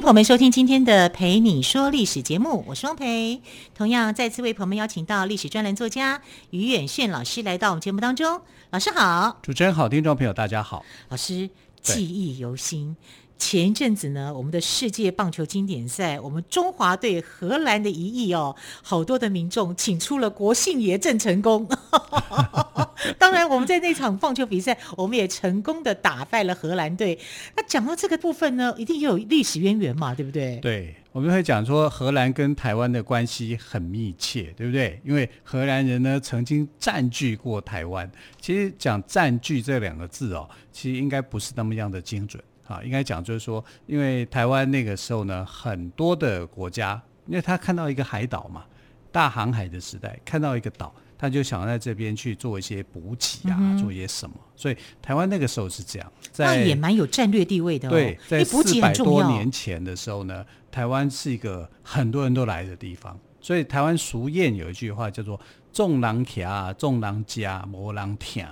朋友们收听今天的《陪你说历史》节目，我是汪培。同样再次为朋友们邀请到历史专栏作家于远炫老师来到我们节目当中。老师好，主持人好，听众朋友大家好，老师记忆犹新。前一阵子呢，我们的世界棒球经典赛，我们中华队荷兰的一役哦，好多的民众请出了国姓爷郑成功。当然，我们在那场棒球比赛，我们也成功的打败了荷兰队。那讲到这个部分呢，一定有历史渊源嘛，对不对？对，我们会讲说荷兰跟台湾的关系很密切，对不对？因为荷兰人呢曾经占据过台湾。其实讲占据这两个字哦，其实应该不是那么样的精准。啊，应该讲就是说，因为台湾那个时候呢，很多的国家，因为他看到一个海岛嘛，大航海的时代，看到一个岛，他就想在这边去做一些补给啊，嗯、做一些什么，所以台湾那个时候是这样，在那也蛮有战略地位的、哦。对，在四百多年前的时候呢，台湾是一个很多人都来的地方，所以台湾俗谚有一句话叫做“众狼卡，众人驾，无人听”。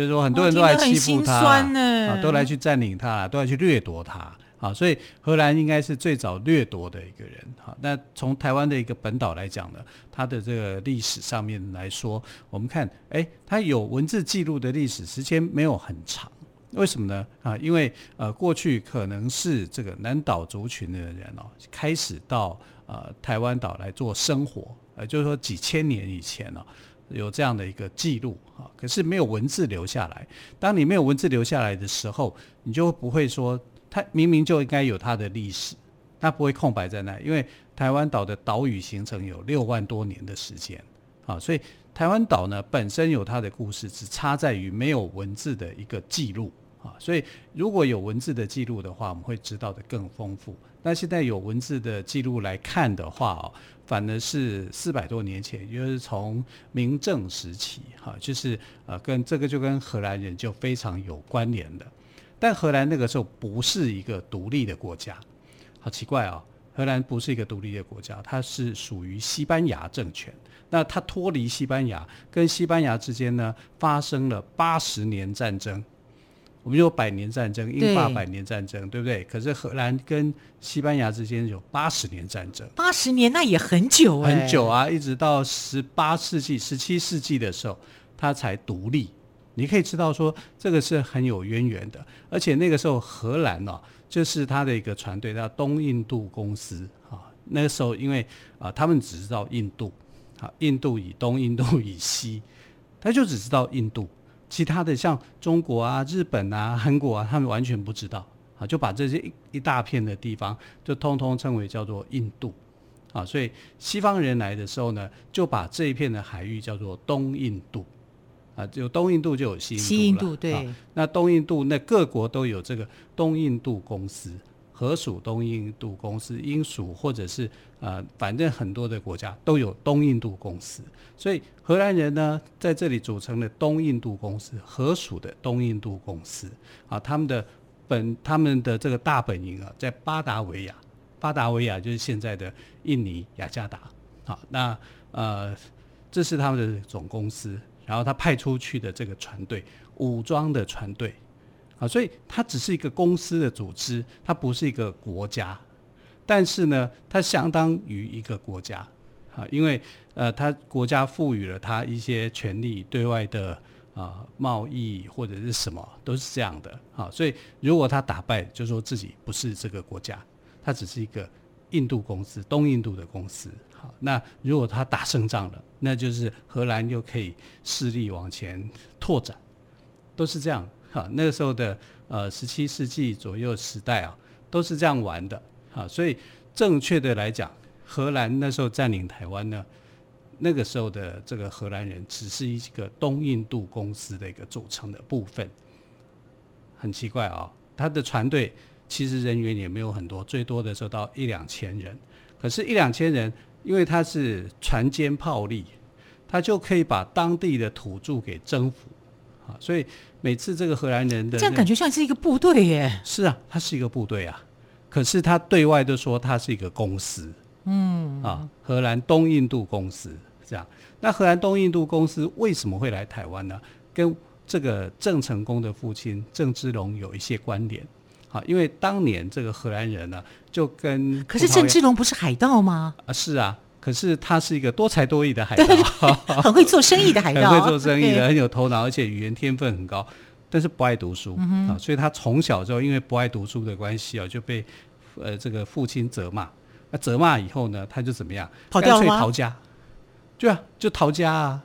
就是说，很多人都来欺负他，啊，都来去占领他，都来去掠夺他，啊，所以荷兰应该是最早掠夺的一个人，哈。那从台湾的一个本岛来讲呢，它的这个历史上面来说，我们看，哎，它有文字记录的历史时间没有很长，为什么呢？啊，因为呃，过去可能是这个南岛族群的人哦，开始到呃台湾岛来做生活，呃，就是说几千年以前呢。有这样的一个记录啊，可是没有文字留下来。当你没有文字留下来的时候，你就不会说它明明就应该有它的历史，它不会空白在那。因为台湾岛的岛屿形成有六万多年的时间啊，所以台湾岛呢本身有它的故事，只差在于没有文字的一个记录啊。所以如果有文字的记录的话，我们会知道的更丰富。那现在有文字的记录来看的话哦。反而是四百多年前，也就是从明郑时期，哈，就是呃，跟这个就跟荷兰人就非常有关联的。但荷兰那个时候不是一个独立的国家，好奇怪、哦！荷兰不是一个独立的国家，它是属于西班牙政权。那它脱离西班牙，跟西班牙之间呢发生了八十年战争。我们有百年战争，英法百年战争，对，对不对？可是荷兰跟西班牙之间有八十年战争，八十年那也很久哎，很久啊，一直到十八世纪、十七世纪的时候，它才独立。你可以知道说，这个是很有渊源的。而且那个时候，荷兰呢、啊，就是它的一个船队叫东印度公司啊。那个时候，因为啊，他们只知道印度啊，印度以东，印度以西，他就只知道印度。其他的像中国啊、日本啊、韩国啊，他们完全不知道啊，就把这些一一大片的地方就通通称为叫做印度啊。所以西方人来的时候呢，就把这一片的海域叫做东印度啊。有东印度就有西印度，西印度对、啊。那东印度那各国都有这个东印度公司。荷属东印度公司，英属或者是呃，反正很多的国家都有东印度公司，所以荷兰人呢在这里组成了东印度公司，荷属的东印度公司啊，他们的本他们的这个大本营啊在巴达维亚，巴达维亚就是现在的印尼雅加达，好，那呃这是他们的总公司，然后他派出去的这个船队，武装的船队。啊，所以它只是一个公司的组织，它不是一个国家，但是呢，它相当于一个国家，啊，因为呃，它国家赋予了它一些权利，对外的啊贸易或者是什么都是这样的，啊，所以如果它打败，就说自己不是这个国家，它只是一个印度公司，东印度的公司，好，那如果它打胜仗了，那就是荷兰又可以势力往前拓展，都是这样。哈，那个时候的呃十七世纪左右时代啊，都是这样玩的。哈，所以正确的来讲，荷兰那时候占领台湾呢，那个时候的这个荷兰人只是一个东印度公司的一个组成的部分。很奇怪啊，他的船队其实人员也没有很多，最多的时候到一两千人。可是，一两千人，因为他是船坚炮利，他就可以把当地的土著给征服啊。所以每次这个荷兰人的这样感觉像是一个部队耶。是啊，他是一个部队啊。可是他对外都说他是一个公司，嗯啊，荷兰东印度公司这样。那荷兰东印度公司为什么会来台湾呢？跟这个郑成功的父亲郑芝龙有一些关联。好，因为当年这个荷兰人呢，就跟可是郑芝龙不是海盗吗？啊，是啊，可是他是一个多才多艺的海盗，很会做生意的海盗，很会做生意的，很有头脑，而且语言天分很高。但是不爱读书啊、所以他从小就因为不爱读书的关系啊，就被呃这个父亲责骂。那责骂以后呢，他就怎么样？跑掉？干脆逃家。对啊，就逃家啊，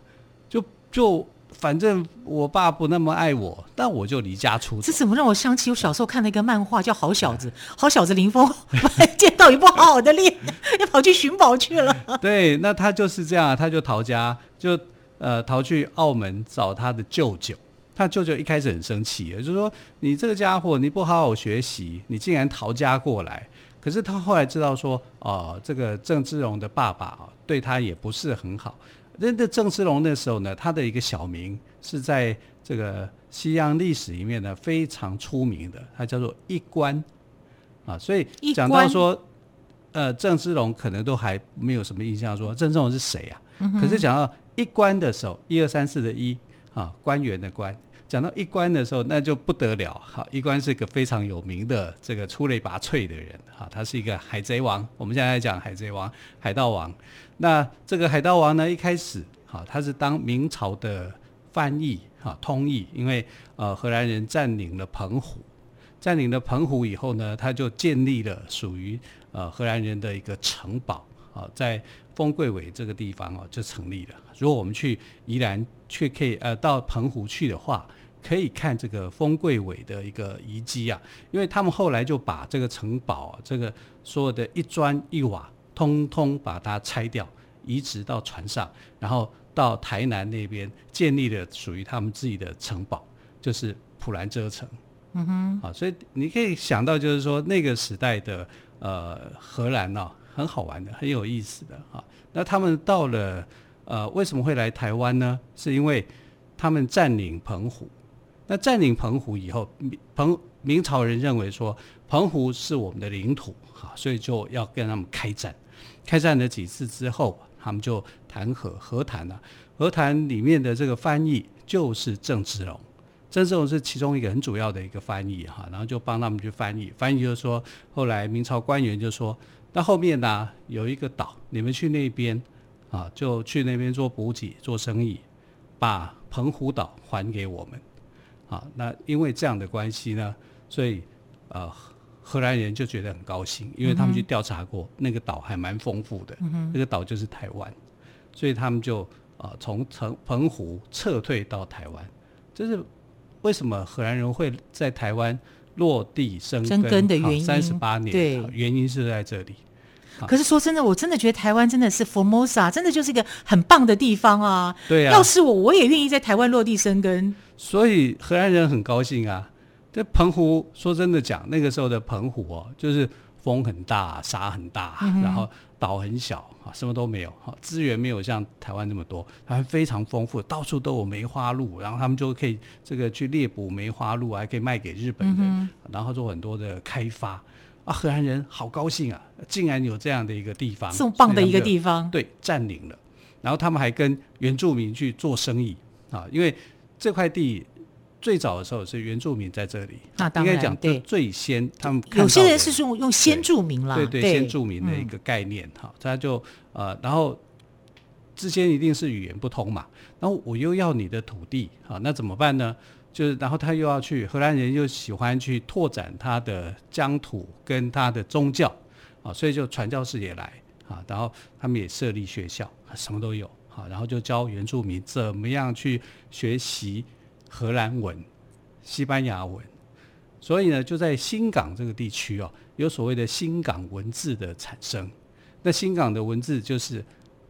就就反正我爸不那么爱我，但我就离家出走。这怎么让我想起我小时候看的一个漫画叫《好小子》，好小子林峰 见到也不好好的练，要跑去寻宝去了。对，那他就是这样，他就逃家，就呃逃去澳门找他的舅舅。他舅舅一开始很生气，就是说你这个家伙，你不好好学习，你竟然逃家过来。可是他后来知道说，哦、呃，这个郑志荣的爸爸啊，对他也不是很好。那那郑芝龙那时候呢，他的一个小名是在这个西洋历史里面呢非常出名的，他叫做一官啊。所以讲到说，呃，郑芝龙可能都还没有什么印象，说郑芝龙是谁啊？嗯、可是讲到一官的时候，一二三四的一啊，官员的官。讲到一关的时候，那就不得了。好，一关是个非常有名的这个出类拔萃的人。哈，他是一个海贼王。我们现在讲海贼王、海盗王。那这个海盗王呢，一开始，哈，他是当明朝的翻译，哈，通译。因为呃，荷兰人占领了澎湖，占领了澎湖以后呢，他就建立了属于呃荷兰人的一个城堡，啊，在丰贵尾这个地方哦，就成立了。如果我们去宜兰，去可以呃到澎湖去的话，可以看这个丰贵伟的一个遗迹啊，因为他们后来就把这个城堡啊，这个所有的一砖一瓦，通通把它拆掉，移植到船上，然后到台南那边建立了属于他们自己的城堡，就是普兰遮城。嗯哼，啊，所以你可以想到，就是说那个时代的呃荷兰呢、啊，很好玩的，很有意思的啊。那他们到了。呃，为什么会来台湾呢？是因为他们占领澎湖。那占领澎湖以后，澎明朝人认为说澎湖是我们的领土，哈，所以就要跟他们开战。开战了几次之后，他们就谈和和谈了。和谈里面的这个翻译就是郑芝龙，郑芝龙是其中一个很主要的一个翻译，哈，然后就帮他们去翻译。翻译就是说，后来明朝官员就说，那后面呢有一个岛，你们去那边。啊，就去那边做补给、做生意，把澎湖岛还给我们。啊，那因为这样的关系呢，所以呃，荷兰人就觉得很高兴，因为他们去调查过，嗯、那个岛还蛮丰富的，嗯、那个岛就是台湾，所以他们就啊从澎澎湖撤退到台湾。这是为什么荷兰人会在台湾落地生根，根的原因？三十八年，对，原因是在这里。可是说真的，我真的觉得台湾真的是 Formosa，真的就是一个很棒的地方啊！对呀、啊，要是我，我也愿意在台湾落地生根。所以荷兰人很高兴啊。这澎湖，说真的讲，那个时候的澎湖哦，就是风很大，沙很大，嗯、然后岛很小啊，什么都没有，资源没有像台湾那么多，还非常丰富，到处都有梅花鹿，然后他们就可以这个去猎捕梅花鹿，还可以卖给日本人，嗯、然后做很多的开发。啊，荷兰人好高兴啊！竟然有这样的一个地方，这么棒的一个地方，对，占领了。然后他们还跟原住民去做生意啊，因为这块地最早的时候是原住民在这里。那当然，应该讲对，最先他们有些人是用用先住民啦，对对，对，先住民的一个概念哈。他就呃，然后之间一定是语言不通嘛，然后我又要你的土地啊，那怎么办呢？就是，然后他又要去，荷兰人又喜欢去拓展他的疆土跟他的宗教，啊，所以就传教士也来，啊，然后他们也设立学校，什么都有，啊，然后就教原住民怎么样去学习荷兰文、西班牙文，所以呢，就在新港这个地区哦，有所谓的新港文字的产生。那新港的文字就是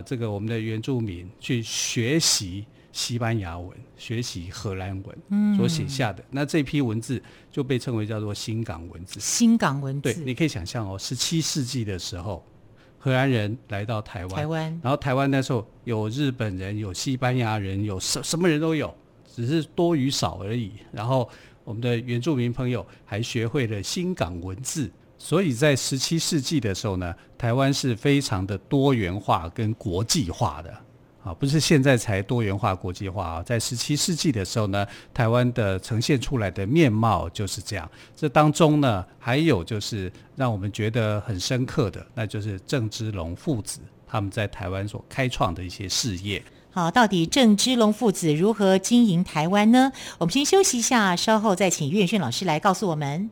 这个我们的原住民去学习。西班牙文学习荷兰文所写下的、嗯、那这批文字就被称为叫做新港文字。新港文字，对，你可以想象哦，十七世纪的时候，荷兰人来到台湾，台湾，然后台湾那时候有日本人，有西班牙人，有什什么人都有，只是多与少而已。然后我们的原住民朋友还学会了新港文字，所以在十七世纪的时候呢，台湾是非常的多元化跟国际化的。啊，不是现在才多元化、国际化啊，在十七世纪的时候呢，台湾的呈现出来的面貌就是这样。这当中呢，还有就是让我们觉得很深刻的，那就是郑芝龙父子他们在台湾所开创的一些事业。好，到底郑芝龙父子如何经营台湾呢？我们先休息一下，稍后再请岳轩老师来告诉我们。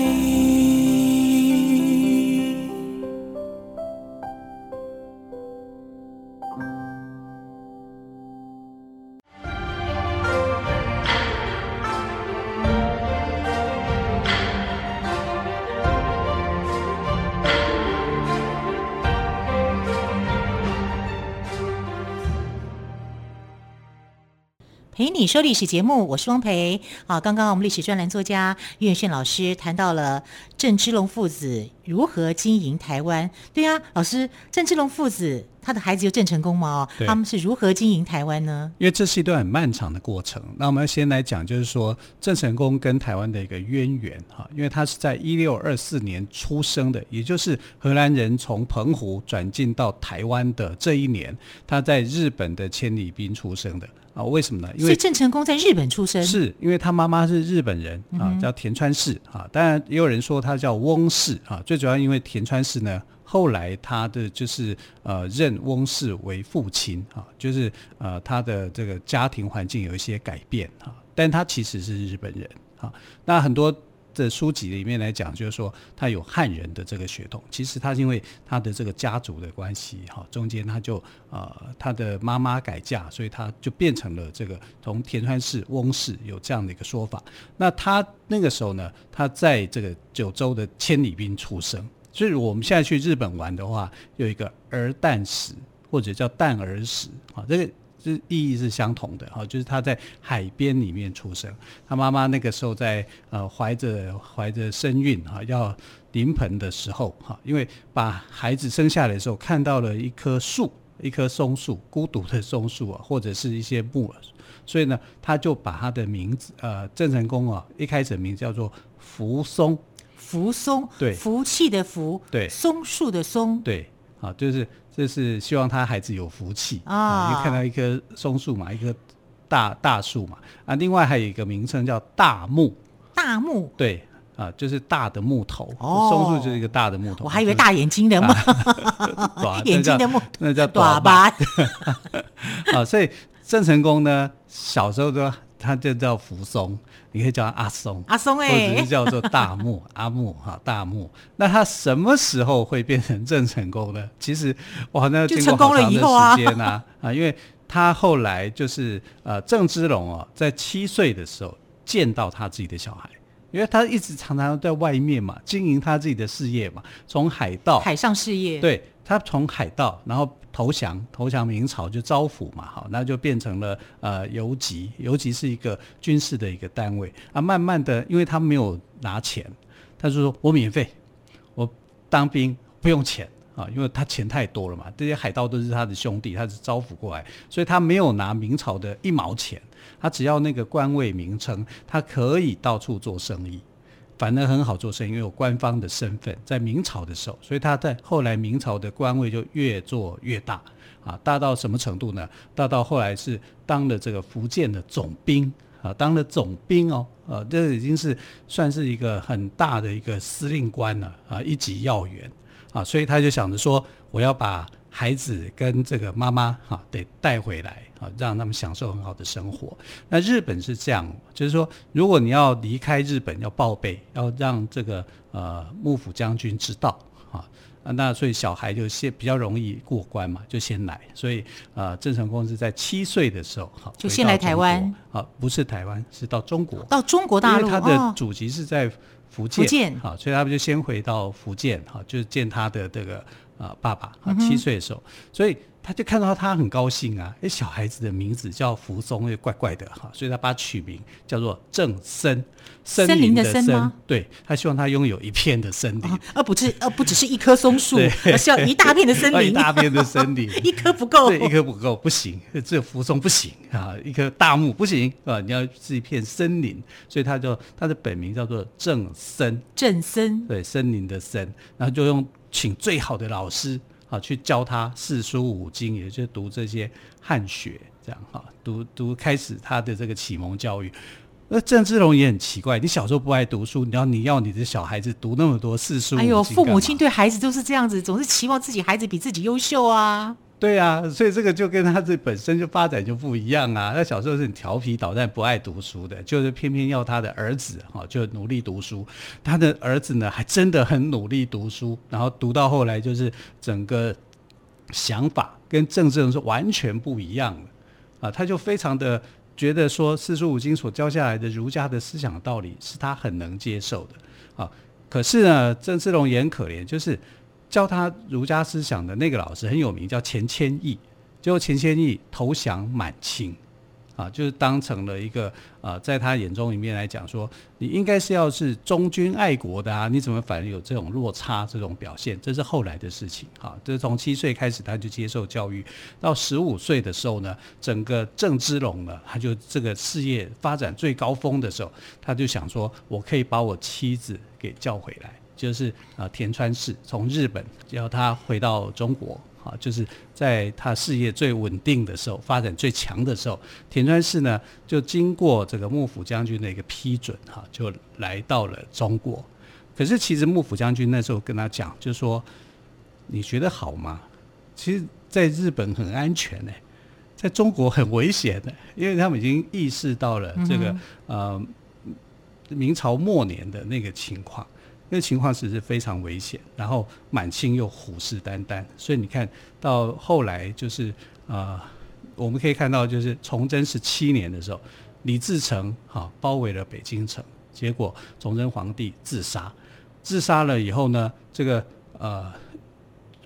你说历史节目，我是汪培。好，刚刚我们历史专栏作家岳炫老师谈到了郑芝龙父子如何经营台湾。对啊，老师，郑芝龙父子他的孩子有郑成功吗？对他们是如何经营台湾呢？因为这是一段很漫长的过程。那我们先来讲，就是说郑成功跟台湾的一个渊源哈，因为他是在一六二四年出生的，也就是荷兰人从澎湖转进到台湾的这一年，他在日本的千里滨出生的。啊，为什么呢？因为郑成功在日本出生，是因为他妈妈是日本人啊，叫田川氏啊。当然也有人说他叫翁氏啊。最主要因为田川氏呢，后来他的就是呃认翁氏为父亲啊，就是呃他的这个家庭环境有一些改变啊，但他其实是日本人啊。那很多。这书籍里面来讲，就是说他有汉人的这个血统。其实他是因为他的这个家族的关系，哈，中间他就呃他的妈妈改嫁，所以他就变成了这个从田川氏、翁氏有这样的一个说法。那他那个时候呢，他在这个九州的千里滨出生。所以我们现在去日本玩的话，有一个儿诞史或者叫诞儿史啊，这个。是意义是相同的哈，就是他在海边里面出生，他妈妈那个时候在呃怀着怀着身孕哈，要临盆的时候哈，因为把孩子生下来的时候看到了一棵树，一棵松树，孤独的松树啊，或者是一些木耳，所以呢，他就把他的名字呃郑成功啊，一开始的名字叫做扶松，扶松，对，福气的福，对，松树的松，对，啊，就是。这是希望他孩子有福气啊！看到一棵松树嘛，一棵大大树嘛啊。另外还有一个名称叫大木，大木对啊，就是大的木头。哦，松树就是一个大的木头。我还以为大眼睛的木，啊、眼睛的木，那叫大巴。啊，所以郑成功呢，小时候都他就叫福松。你可以叫他阿松，阿松哎、欸，或者是叫做大木 阿木哈大木。那他什么时候会变成郑成功呢？其实哇，那经过好长的时间啊啊，因为他后来就是呃郑芝龙哦，在七岁的时候见到他自己的小孩，因为他一直常常在外面嘛，经营他自己的事业嘛，从海盗海上事业，对，他从海盗然后。投降，投降明朝就招抚嘛，好，那就变成了呃游击，游击是一个军事的一个单位啊。慢慢的，因为他没有拿钱，他就说我免费，我当兵不用钱啊，因为他钱太多了嘛。这些海盗都是他的兄弟，他是招抚过来，所以他没有拿明朝的一毛钱，他只要那个官位名称，他可以到处做生意。反而很好做生意，因为有官方的身份，在明朝的时候，所以他在后来明朝的官位就越做越大，啊，大到什么程度呢？大到后来是当了这个福建的总兵，啊，当了总兵哦，啊，这已经是算是一个很大的一个司令官了，啊，一级要员，啊，所以他就想着说，我要把。孩子跟这个妈妈哈得带回来啊，让他们享受很好的生活。那日本是这样，就是说，如果你要离开日本，要报备，要让这个呃幕府将军知道啊，啊，那所以小孩就先比较容易过关嘛，就先来。所以呃，郑成功是在七岁的时候，好，就先来台湾。好，不是台湾，是到中国。到中国大陆，因为他的祖籍是在福建。福建。好，所以他们就先回到福建，好，就是见他的这个啊爸爸。啊，七岁的时候，所以。他就看到他很高兴啊，哎，小孩子的名字叫福松，又怪怪的哈，所以他把他取名叫做正森，森林的森。吗？对，他希望他拥有一片的森林，而不是，而不只是一棵松树，而是要一大片的森林，一大片的森林，一棵不够，对，一棵不够，不行，只有福松不行啊，一棵大木不行啊，你要是一片森林，所以他就他的本名叫做正森，正森，对，森林的森，然后就用请最好的老师。啊，去教他四书五经，也就是读这些汉学，这样哈，读读开始他的这个启蒙教育。那郑芝龙也很奇怪，你小时候不爱读书，你要你要你的小孩子读那么多四书五经，哎呦，父母亲对孩子都是这样子，总是期望自己孩子比自己优秀啊。对啊，所以这个就跟他这本身就发展就不一样啊。他小时候是很调皮捣蛋、不爱读书的，就是偏偏要他的儿子哈，就努力读书。他的儿子呢，还真的很努力读书，然后读到后来就是整个想法跟郑芝龙是完全不一样的啊。他就非常的觉得说，四书五经所教下来的儒家的思想道理是他很能接受的啊。可是呢，郑芝龙也很可怜，就是。教他儒家思想的那个老师很有名，叫钱谦益。结果钱谦益投降满清，啊，就是当成了一个啊，在他眼中里面来讲说，你应该是要是忠君爱国的啊，你怎么反而有这种落差这种表现？这是后来的事情，哈，这是从七岁开始他就接受教育，到十五岁的时候呢，整个郑芝龙呢，他就这个事业发展最高峰的时候，他就想说，我可以把我妻子给叫回来。就是啊，田川氏从日本要他回到中国啊，就是在他事业最稳定的时候，发展最强的时候，田川氏呢就经过这个幕府将军的一个批准哈，就来到了中国。可是其实幕府将军那时候跟他讲，就说你觉得好吗？其实在日本很安全呢，在中国很危险的，因为他们已经意识到了这个呃明朝末年的那个情况。那情况其实非常危险，然后满清又虎视眈眈，所以你看到后来就是、呃，我们可以看到就是崇祯十七年的时候，李自成哈包围了北京城，结果崇祯皇帝自杀，自杀了以后呢，这个呃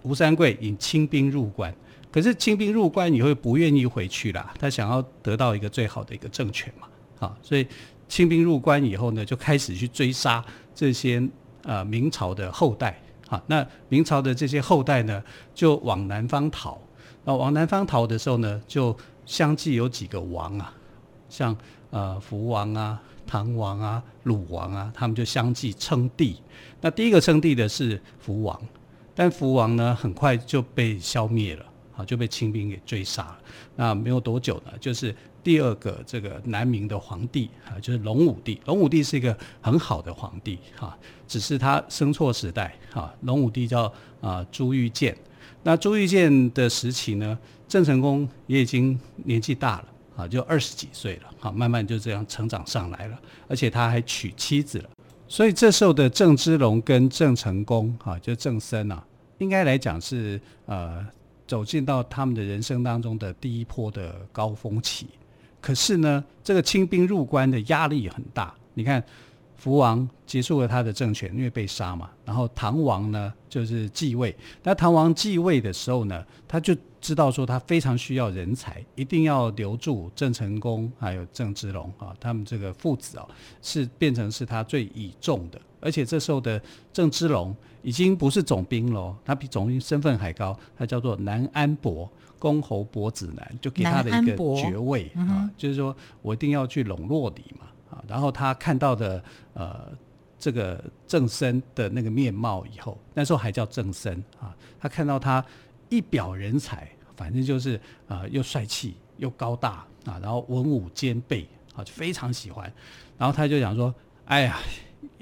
吴三桂引清兵入关，可是清兵入关以后不愿意回去啦，他想要得到一个最好的一个政权嘛，啊，所以清兵入关以后呢，就开始去追杀这些。呃，明朝的后代，哈，那明朝的这些后代呢，就往南方逃。那往南方逃的时候呢，就相继有几个王啊，像呃福王啊、唐王啊、鲁王啊，他们就相继称帝。那第一个称帝的是福王，但福王呢，很快就被消灭了，啊，就被清兵给追杀了。那没有多久呢，就是。第二个这个南明的皇帝啊，就是隆武帝。隆武帝是一个很好的皇帝哈，只是他生错时代哈。隆武帝叫啊朱玉建，那朱玉建的时期呢，郑成功也已经年纪大了啊，就二十几岁了哈，慢慢就这样成长上来了，而且他还娶妻子了。所以这时候的郑芝龙跟郑成功哈，就郑森啊，应该来讲是呃走进到他们的人生当中的第一波的高峰期。可是呢，这个清兵入关的压力很大。你看，福王结束了他的政权，因为被杀嘛。然后唐王呢，就是继位。那唐王继位的时候呢，他就知道说他非常需要人才，一定要留住郑成功还有郑芝龙啊，他们这个父子啊，是变成是他最倚重的。而且这时候的郑芝龙已经不是总兵了，他比总兵身份还高，他叫做南安伯。公侯伯子男，就给他的一个爵位啊，就是说我一定要去笼络你嘛啊。然后他看到的呃这个郑生的那个面貌以后，那时候还叫郑生啊。他看到他一表人才，反正就是啊、呃、又帅气又高大啊，然后文武兼备啊，就非常喜欢。然后他就想说：哎呀，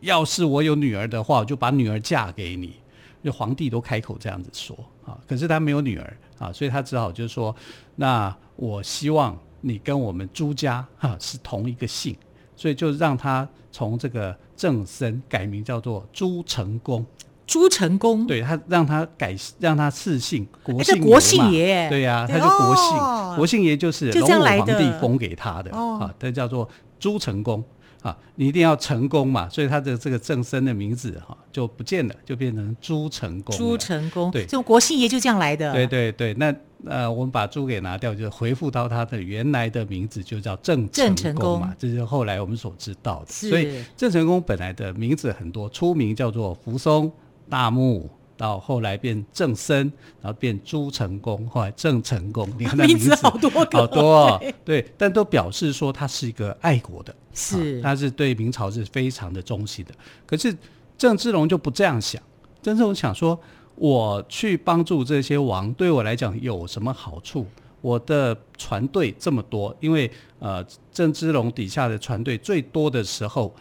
要是我有女儿的话，我就把女儿嫁给你。就皇帝都开口这样子说啊，可是他没有女儿啊，所以他只好就是说，那我希望你跟我们朱家哈是同一个姓，所以就让他从这个正森改名叫做朱成功。朱成功，对他让他改，让他赐姓国姓，欸、国姓爷，对呀、啊，他是国姓，哦、国姓爷就是隆武皇帝封给他的，哦、啊，他叫做朱成功。啊，你一定要成功嘛，所以他的这个正身的名字哈就不见了，就变成朱成功。朱成功，对，这种国姓爷就这样来的。对对对，那呃，我们把朱给拿掉，就回复到他的原来的名字，就叫郑成功嘛。这是后来我们所知道的。所以郑成功本来的名字很多，初名叫做扶松大木。到后来变正身，然后变朱成功，后来郑成功，你看那名字，名字好多好多哦，对，但都表示说他是一个爱国的，是，啊、他是对明朝是非常的忠心的。可是郑芝龙就不这样想，郑芝龙想说，我去帮助这些王，对我来讲有什么好处？我的船队这么多，因为呃，郑芝龙底下的船队最多的时候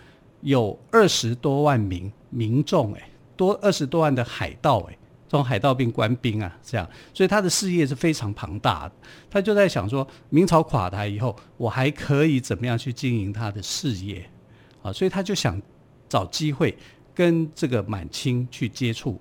有二十多万名民众，哎。多二十多万的海盗，哎，从海盗变官兵啊，这样，所以他的事业是非常庞大的。他就在想说，明朝垮台以后，我还可以怎么样去经营他的事业啊？所以他就想找机会跟这个满清去接触。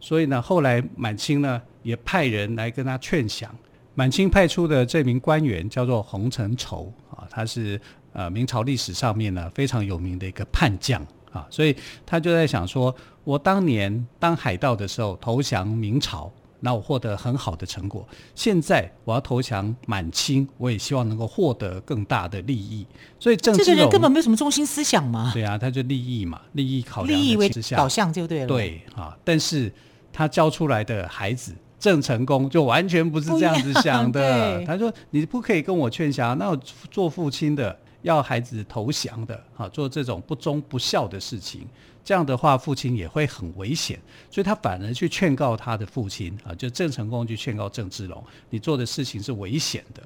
所以呢，后来满清呢也派人来跟他劝降。满清派出的这名官员叫做洪承畴啊，他是呃明朝历史上面呢非常有名的一个叛将。啊，所以他就在想说，我当年当海盗的时候投降明朝，那我获得很好的成果。现在我要投降满清，我也希望能够获得更大的利益。所以郑这个人根本没有什么中心思想嘛。对啊，他就利益嘛，利益考量利益为导向就对了。对啊，但是他教出来的孩子郑成功就完全不是这样子想的。他说：“你不可以跟我劝降，那我做父亲的。”要孩子投降的，哈，做这种不忠不孝的事情，这样的话，父亲也会很危险，所以他反而去劝告他的父亲，啊，就郑成功去劝告郑芝龙，你做的事情是危险的。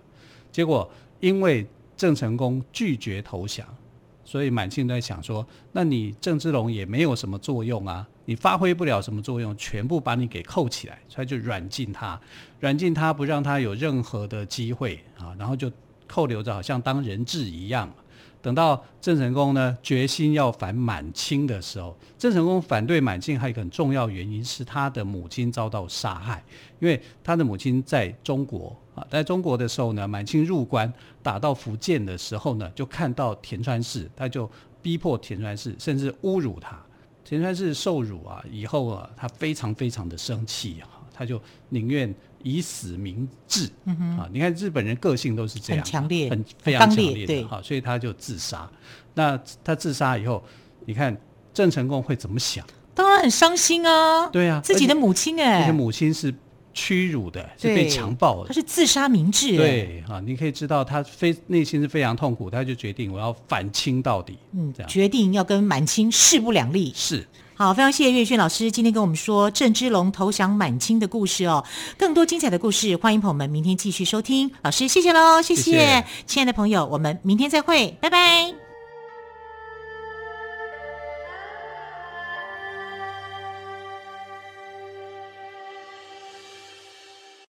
结果因为郑成功拒绝投降，所以满清在想说，那你郑芝龙也没有什么作用啊，你发挥不了什么作用，全部把你给扣起来，所以就软禁他，软禁他不让他有任何的机会啊，然后就。扣留着，好像当人质一样。等到郑成功呢，决心要反满清的时候，郑成功反对满清还有一个很重要原因是他的母亲遭到杀害，因为他的母亲在中国啊，在中国的时候呢，满清入关打到福建的时候呢，就看到田川氏，他就逼迫田川氏，甚至侮辱他。田川氏受辱啊，以后啊，他非常非常的生气啊，他就宁愿。以死明志，嗯啊！你看日本人个性都是这样，很强烈，很非常强烈的哈，所以他就自杀。那他自杀以后，你看郑成功会怎么想？当然很伤心啊！对啊，自己的母亲哎，自己母亲是屈辱的，是被强暴的，他是自杀明志。对啊，你可以知道他非内心是非常痛苦，他就决定我要反清到底，嗯，这样决定要跟满清势不两立。是。好，非常谢谢岳轩老师今天跟我们说郑芝龙投降满清的故事哦。更多精彩的故事，欢迎朋友们明天继续收听。老师，谢谢喽，谢谢，谢谢亲爱的朋友，我们明天再会，拜拜。